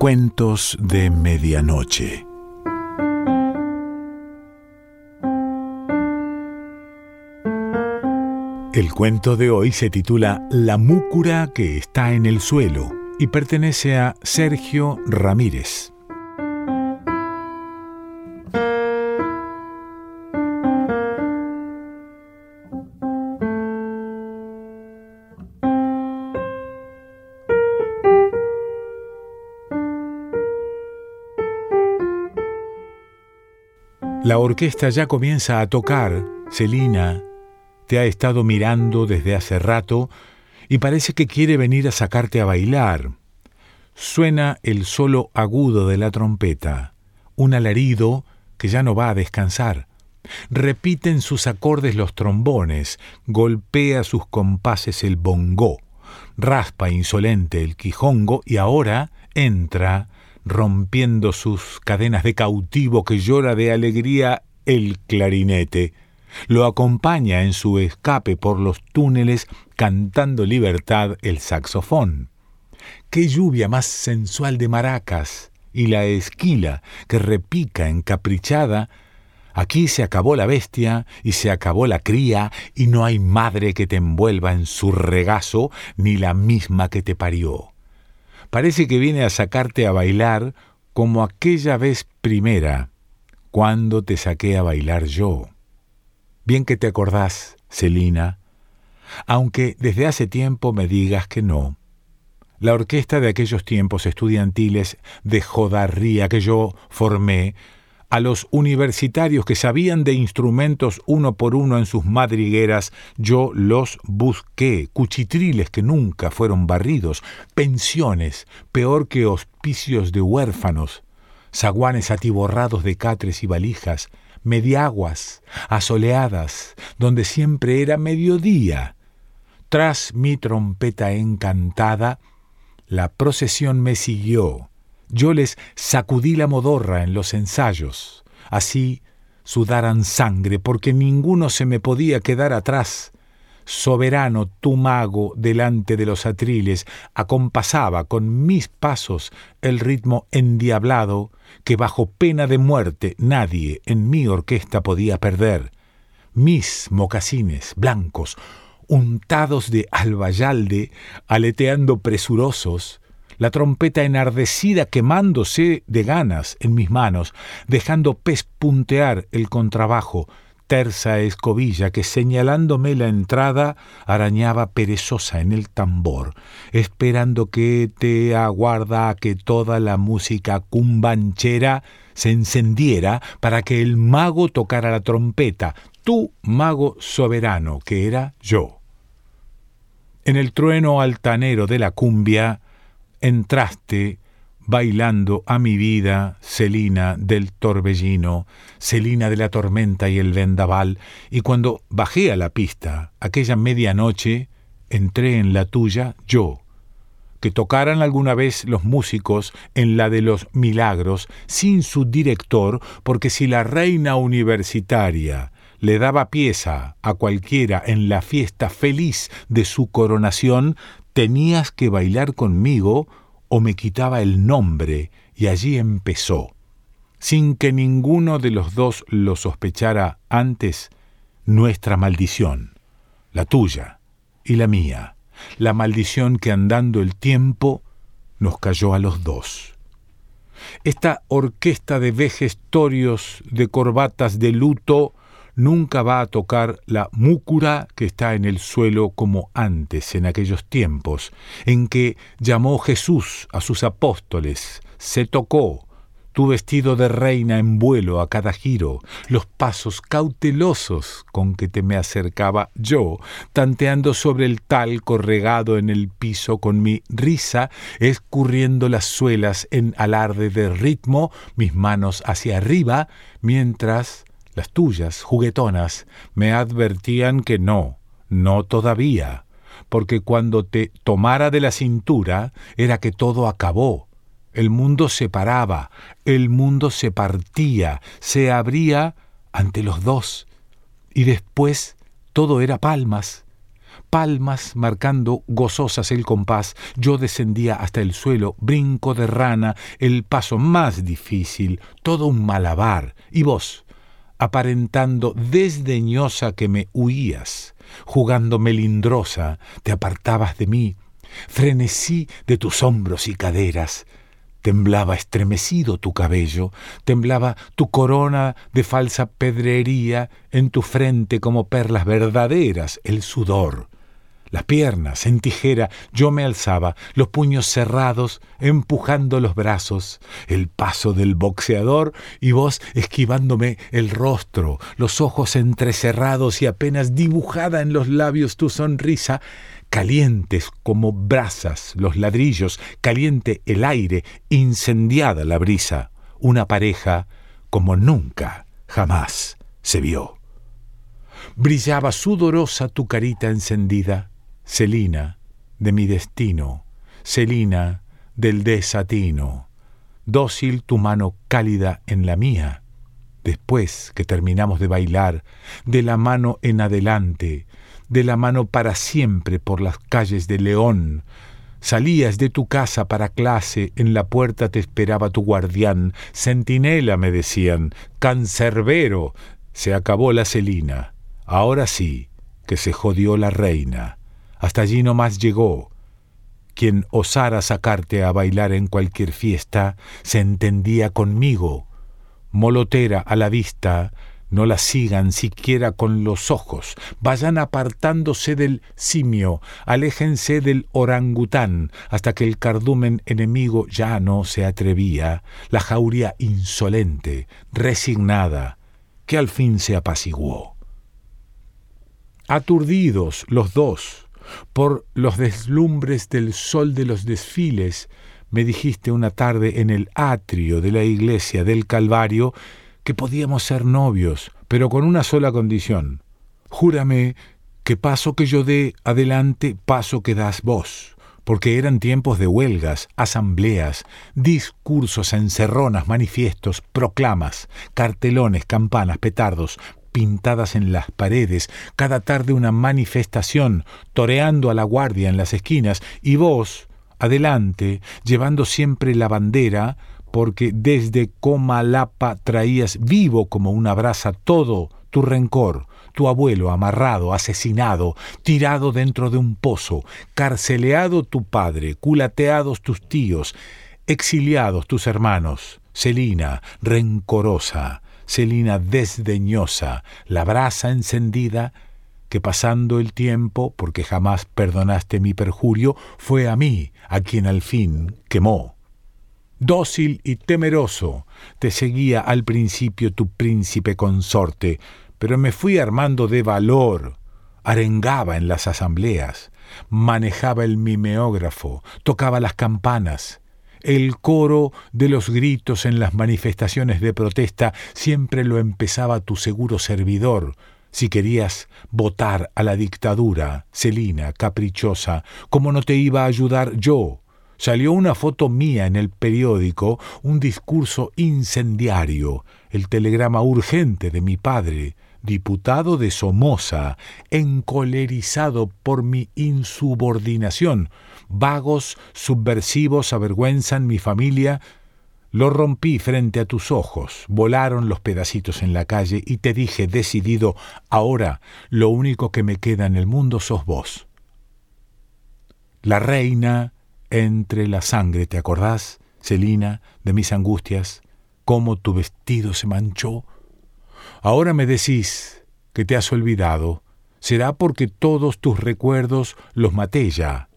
Cuentos de Medianoche. El cuento de hoy se titula La múcura que está en el suelo y pertenece a Sergio Ramírez. La orquesta ya comienza a tocar. Celina te ha estado mirando desde hace rato y parece que quiere venir a sacarte a bailar. Suena el solo agudo de la trompeta, un alarido que ya no va a descansar. Repiten sus acordes los trombones, golpea sus compases el bongó, raspa insolente el quijongo y ahora entra rompiendo sus cadenas de cautivo que llora de alegría el clarinete. Lo acompaña en su escape por los túneles cantando libertad el saxofón. Qué lluvia más sensual de maracas y la esquila que repica encaprichada. Aquí se acabó la bestia y se acabó la cría y no hay madre que te envuelva en su regazo ni la misma que te parió. Parece que viene a sacarte a bailar como aquella vez primera, cuando te saqué a bailar yo. Bien que te acordás, Celina, aunque desde hace tiempo me digas que no. La orquesta de aquellos tiempos estudiantiles de jodarría que yo formé a los universitarios que sabían de instrumentos uno por uno en sus madrigueras, yo los busqué, cuchitriles que nunca fueron barridos, pensiones, peor que hospicios de huérfanos, zaguanes atiborrados de catres y valijas, mediaguas, asoleadas, donde siempre era mediodía. Tras mi trompeta encantada, la procesión me siguió, yo les sacudí la modorra en los ensayos, así sudaran sangre, porque ninguno se me podía quedar atrás. Soberano tu mago delante de los atriles, acompasaba con mis pasos el ritmo endiablado que bajo pena de muerte nadie en mi orquesta podía perder. Mis mocasines blancos, untados de albayalde, aleteando presurosos, la trompeta enardecida quemándose de ganas en mis manos, dejando pespuntear el contrabajo, tersa escobilla que señalándome la entrada arañaba perezosa en el tambor, esperando que te aguarda a que toda la música cumbanchera se encendiera para que el mago tocara la trompeta, tu mago soberano, que era yo. En el trueno altanero de la cumbia, entraste bailando a mi vida, Celina del torbellino, Celina de la tormenta y el vendaval, y cuando bajé a la pista aquella medianoche, entré en la tuya yo, que tocaran alguna vez los músicos en la de los milagros sin su director, porque si la reina universitaria le daba pieza a cualquiera en la fiesta feliz de su coronación, tenías que bailar conmigo o me quitaba el nombre, y allí empezó, sin que ninguno de los dos lo sospechara antes, nuestra maldición, la tuya y la mía, la maldición que andando el tiempo nos cayó a los dos. Esta orquesta de vejestorios, de corbatas de luto, nunca va a tocar la múcura que está en el suelo como antes, en aquellos tiempos, en que llamó Jesús a sus apóstoles, se tocó, tu vestido de reina en vuelo a cada giro, los pasos cautelosos con que te me acercaba yo, tanteando sobre el talco regado en el piso con mi risa, escurriendo las suelas en alarde de ritmo, mis manos hacia arriba, mientras las tuyas, juguetonas, me advertían que no, no todavía, porque cuando te tomara de la cintura era que todo acabó. El mundo se paraba, el mundo se partía, se abría ante los dos, y después todo era palmas, palmas marcando gozosas el compás, yo descendía hasta el suelo, brinco de rana, el paso más difícil, todo un malabar, y vos, aparentando desdeñosa que me huías, jugando melindrosa, te apartabas de mí, frenesí de tus hombros y caderas, temblaba estremecido tu cabello, temblaba tu corona de falsa pedrería en tu frente como perlas verdaderas, el sudor, las piernas en tijera, yo me alzaba, los puños cerrados, empujando los brazos, el paso del boxeador y vos esquivándome el rostro, los ojos entrecerrados y apenas dibujada en los labios tu sonrisa, calientes como brasas los ladrillos, caliente el aire, incendiada la brisa, una pareja como nunca, jamás se vio. Brillaba sudorosa tu carita encendida, Celina, de mi destino, Celina, del desatino, dócil tu mano cálida en la mía. Después que terminamos de bailar, de la mano en adelante, de la mano para siempre por las calles de León, Salías de tu casa para clase, en la puerta te esperaba tu guardián, centinela me decían, cancerbero, se acabó la celina, ahora sí, que se jodió la reina. Hasta allí no más llegó. Quien osara sacarte a bailar en cualquier fiesta se entendía conmigo. Molotera a la vista, no la sigan siquiera con los ojos, vayan apartándose del simio, aléjense del orangután, hasta que el cardumen enemigo ya no se atrevía, la jauría insolente, resignada, que al fin se apaciguó. Aturdidos los dos, por los deslumbres del sol de los desfiles, me dijiste una tarde en el atrio de la iglesia del Calvario que podíamos ser novios, pero con una sola condición. Júrame que paso que yo dé adelante, paso que das vos, porque eran tiempos de huelgas, asambleas, discursos, encerronas, manifiestos, proclamas, cartelones, campanas, petardos, pintadas en las paredes, cada tarde una manifestación, toreando a la guardia en las esquinas, y vos, adelante, llevando siempre la bandera, porque desde Comalapa traías vivo como una brasa todo tu rencor, tu abuelo amarrado, asesinado, tirado dentro de un pozo, carceleado tu padre, culateados tus tíos, exiliados tus hermanos, Celina, rencorosa, Celina desdeñosa, la brasa encendida, que pasando el tiempo, porque jamás perdonaste mi perjurio, fue a mí a quien al fin quemó. Dócil y temeroso te seguía al principio tu príncipe consorte, pero me fui armando de valor, arengaba en las asambleas, manejaba el mimeógrafo, tocaba las campanas, el coro de los gritos en las manifestaciones de protesta siempre lo empezaba tu seguro servidor. Si querías votar a la dictadura, Celina, caprichosa, ¿cómo no te iba a ayudar yo? Salió una foto mía en el periódico, un discurso incendiario, el telegrama urgente de mi padre, diputado de Somoza, encolerizado por mi insubordinación. Vagos, subversivos avergüenzan mi familia. Lo rompí frente a tus ojos, volaron los pedacitos en la calle y te dije decidido, ahora lo único que me queda en el mundo sos vos. La reina entre la sangre, ¿te acordás, Celina, de mis angustias? ¿Cómo tu vestido se manchó? Ahora me decís que te has olvidado, será porque todos tus recuerdos los maté ya.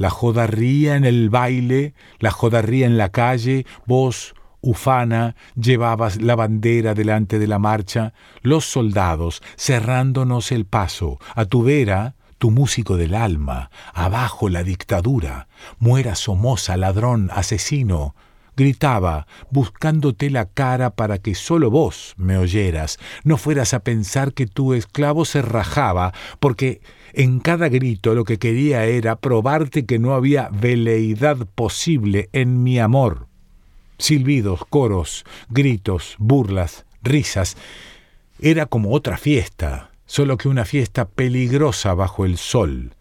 La jodarría en el baile, la jodarría en la calle, vos, ufana, llevabas la bandera delante de la marcha, los soldados cerrándonos el paso, a tu vera, tu músico del alma, abajo la dictadura, muera Somoza, ladrón, asesino, gritaba, buscándote la cara para que solo vos me oyeras, no fueras a pensar que tu esclavo se rajaba, porque en cada grito lo que quería era probarte que no había veleidad posible en mi amor. Silbidos, coros, gritos, burlas, risas. Era como otra fiesta, solo que una fiesta peligrosa bajo el sol.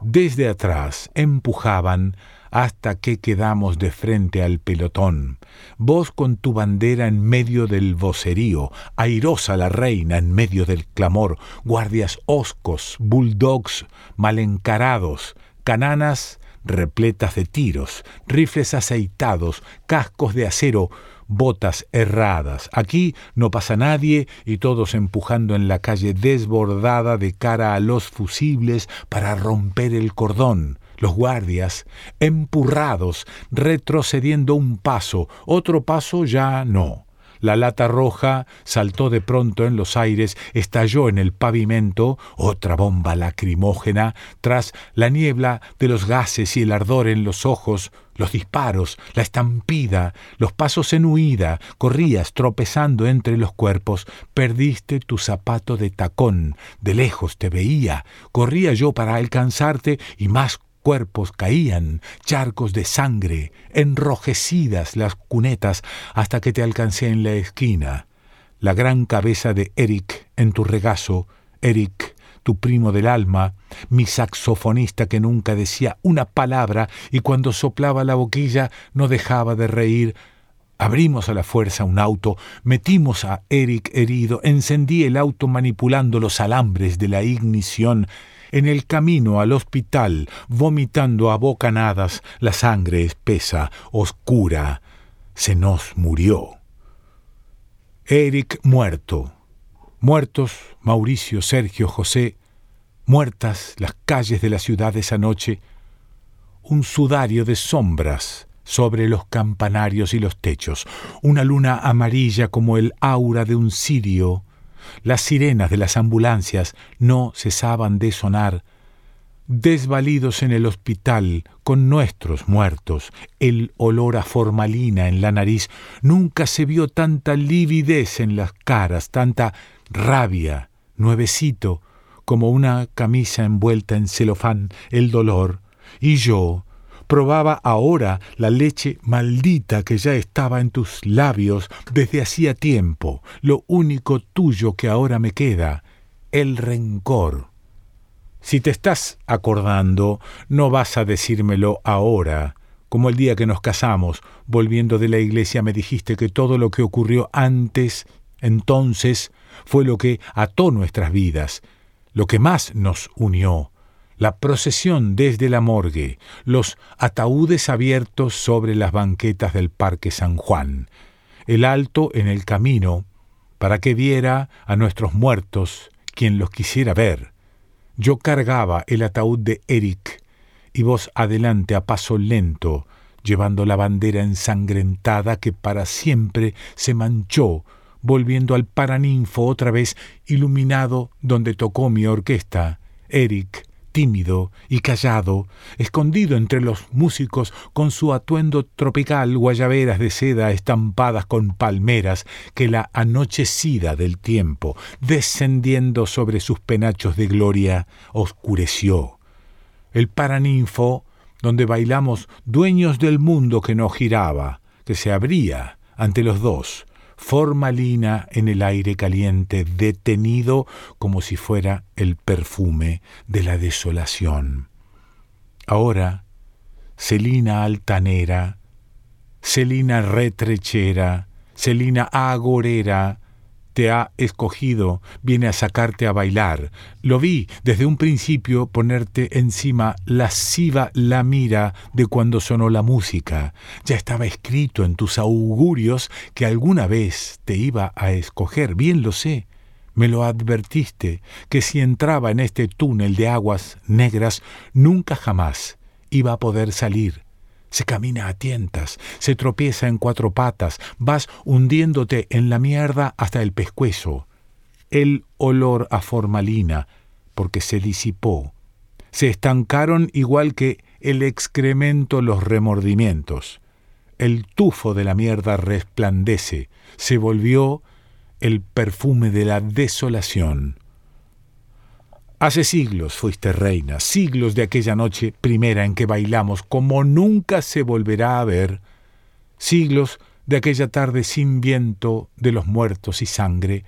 Desde atrás empujaban hasta que quedamos de frente al pelotón. Vos con tu bandera en medio del vocerío, airosa la reina en medio del clamor, guardias hoscos, bulldogs mal encarados, cananas repletas de tiros, rifles aceitados, cascos de acero, botas erradas. Aquí no pasa nadie y todos empujando en la calle desbordada de cara a los fusibles para romper el cordón. Los guardias, empurrados, retrocediendo un paso, otro paso ya no. La lata roja saltó de pronto en los aires, estalló en el pavimento, otra bomba lacrimógena, tras la niebla de los gases y el ardor en los ojos, los disparos, la estampida, los pasos en huida, corrías tropezando entre los cuerpos, perdiste tu zapato de tacón, de lejos te veía, corría yo para alcanzarte y más cuerpos caían, charcos de sangre, enrojecidas las cunetas, hasta que te alcancé en la esquina. La gran cabeza de Eric en tu regazo, Eric, tu primo del alma, mi saxofonista que nunca decía una palabra y cuando soplaba la boquilla no dejaba de reír, Abrimos a la fuerza un auto, metimos a Eric herido, encendí el auto manipulando los alambres de la ignición en el camino al hospital, vomitando a bocanadas la sangre espesa, oscura, se nos murió. Eric muerto. Muertos Mauricio, Sergio, José, muertas las calles de la ciudad esa noche, un sudario de sombras sobre los campanarios y los techos, una luna amarilla como el aura de un cirio las sirenas de las ambulancias no cesaban de sonar. Desvalidos en el hospital, con nuestros muertos, el olor a formalina en la nariz, nunca se vio tanta lividez en las caras, tanta rabia, nuevecito, como una camisa envuelta en celofán, el dolor, y yo, probaba ahora la leche maldita que ya estaba en tus labios desde hacía tiempo, lo único tuyo que ahora me queda, el rencor. Si te estás acordando, no vas a decírmelo ahora, como el día que nos casamos, volviendo de la iglesia me dijiste que todo lo que ocurrió antes, entonces, fue lo que ató nuestras vidas, lo que más nos unió, la procesión desde la morgue, los ataúdes abiertos sobre las banquetas del Parque San Juan, el alto en el camino, para que viera a nuestros muertos quien los quisiera ver. Yo cargaba el ataúd de Eric y vos adelante a paso lento, llevando la bandera ensangrentada que para siempre se manchó, volviendo al Paraninfo otra vez iluminado donde tocó mi orquesta. Eric, tímido y callado, escondido entre los músicos con su atuendo tropical, guayaberas de seda estampadas con palmeras que la anochecida del tiempo, descendiendo sobre sus penachos de gloria, oscureció. El paraninfo, donde bailamos dueños del mundo que no giraba, que se abría ante los dos, formalina en el aire caliente, detenido como si fuera el perfume de la desolación. Ahora, Celina altanera, Celina retrechera, Celina agorera, te ha escogido, viene a sacarte a bailar. Lo vi desde un principio ponerte encima lasciva la mira de cuando sonó la música. Ya estaba escrito en tus augurios que alguna vez te iba a escoger, bien lo sé. Me lo advertiste, que si entraba en este túnel de aguas negras, nunca jamás iba a poder salir se camina a tientas, se tropieza en cuatro patas, vas hundiéndote en la mierda hasta el pescuezo. El olor a formalina, porque se disipó. Se estancaron igual que el excremento los remordimientos. El tufo de la mierda resplandece, se volvió el perfume de la desolación. Hace siglos fuiste reina, siglos de aquella noche primera en que bailamos como nunca se volverá a ver, siglos de aquella tarde sin viento de los muertos y sangre,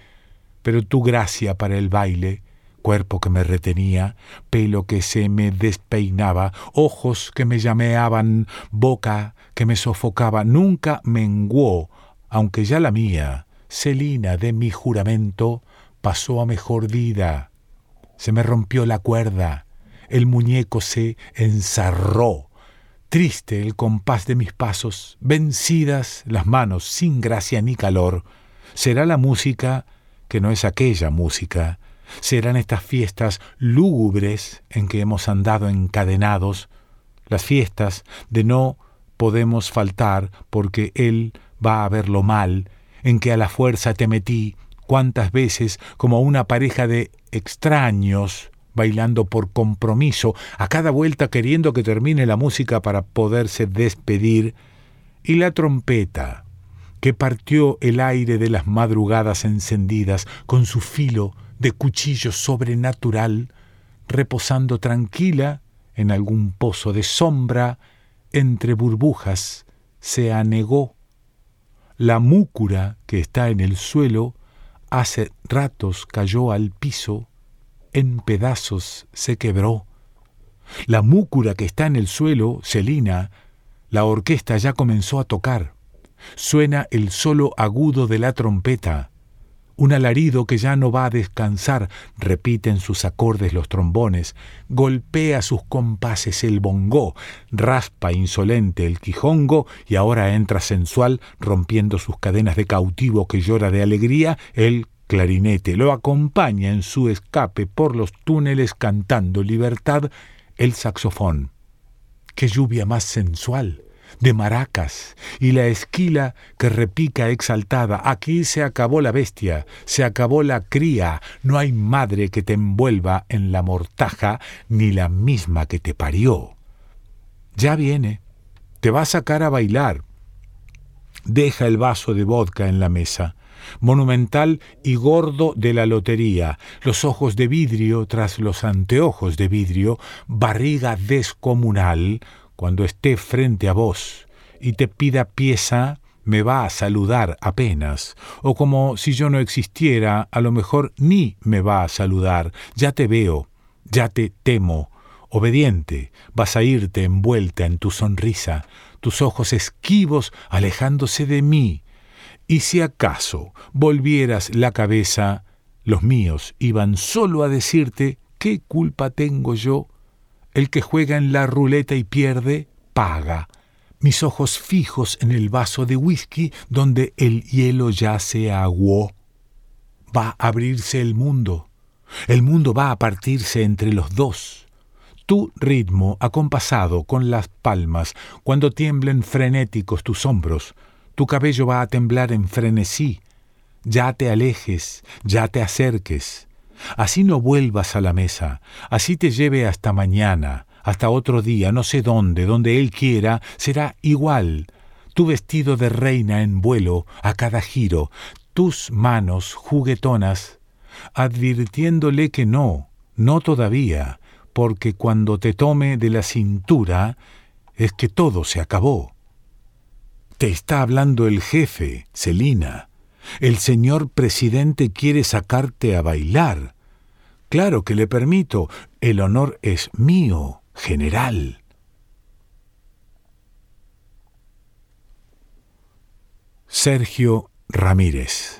pero tu gracia para el baile cuerpo que me retenía, pelo que se me despeinaba, ojos que me llameaban, boca que me sofocaba, nunca menguó, aunque ya la mía, Celina de mi juramento, pasó a mejor vida. Se me rompió la cuerda, el muñeco se ensarró, triste el compás de mis pasos, vencidas las manos sin gracia ni calor, será la música que no es aquella música, serán estas fiestas lúgubres en que hemos andado encadenados, las fiestas de no podemos faltar porque Él va a verlo mal, en que a la fuerza te metí cuántas veces como una pareja de extraños bailando por compromiso, a cada vuelta queriendo que termine la música para poderse despedir, y la trompeta, que partió el aire de las madrugadas encendidas con su filo de cuchillo sobrenatural, reposando tranquila en algún pozo de sombra entre burbujas, se anegó. La múcura que está en el suelo hace ratos cayó al piso, en pedazos se quebró. La múcura que está en el suelo, Celina, la orquesta ya comenzó a tocar. Suena el solo agudo de la trompeta un alarido que ya no va a descansar, repiten sus acordes los trombones, golpea sus compases el bongó, raspa insolente el quijongo y ahora entra sensual, rompiendo sus cadenas de cautivo que llora de alegría, el clarinete lo acompaña en su escape por los túneles cantando libertad el saxofón. ¡Qué lluvia más sensual! De maracas y la esquila que repica exaltada. Aquí se acabó la bestia, se acabó la cría, no hay madre que te envuelva en la mortaja, ni la misma que te parió. Ya viene, te va a sacar a bailar. Deja el vaso de vodka en la mesa monumental y gordo de la lotería, los ojos de vidrio tras los anteojos de vidrio, barriga descomunal, cuando esté frente a vos y te pida pieza, me va a saludar apenas, o como si yo no existiera, a lo mejor ni me va a saludar, ya te veo, ya te temo, obediente, vas a irte envuelta en tu sonrisa, tus ojos esquivos alejándose de mí, y si acaso volvieras la cabeza, los míos iban solo a decirte qué culpa tengo yo el que juega en la ruleta y pierde, paga. Mis ojos fijos en el vaso de whisky donde el hielo ya se aguó. Va a abrirse el mundo. El mundo va a partirse entre los dos. Tu ritmo acompasado con las palmas, cuando tiemblen frenéticos tus hombros, tu cabello va a temblar en frenesí. Ya te alejes, ya te acerques. Así no vuelvas a la mesa, así te lleve hasta mañana, hasta otro día, no sé dónde, donde él quiera, será igual. Tu vestido de reina en vuelo a cada giro, tus manos juguetonas, advirtiéndole que no, no todavía, porque cuando te tome de la cintura es que todo se acabó. Te está hablando el jefe, Celina. El señor presidente quiere sacarte a bailar. Claro que le permito. El honor es mío, general. Sergio Ramírez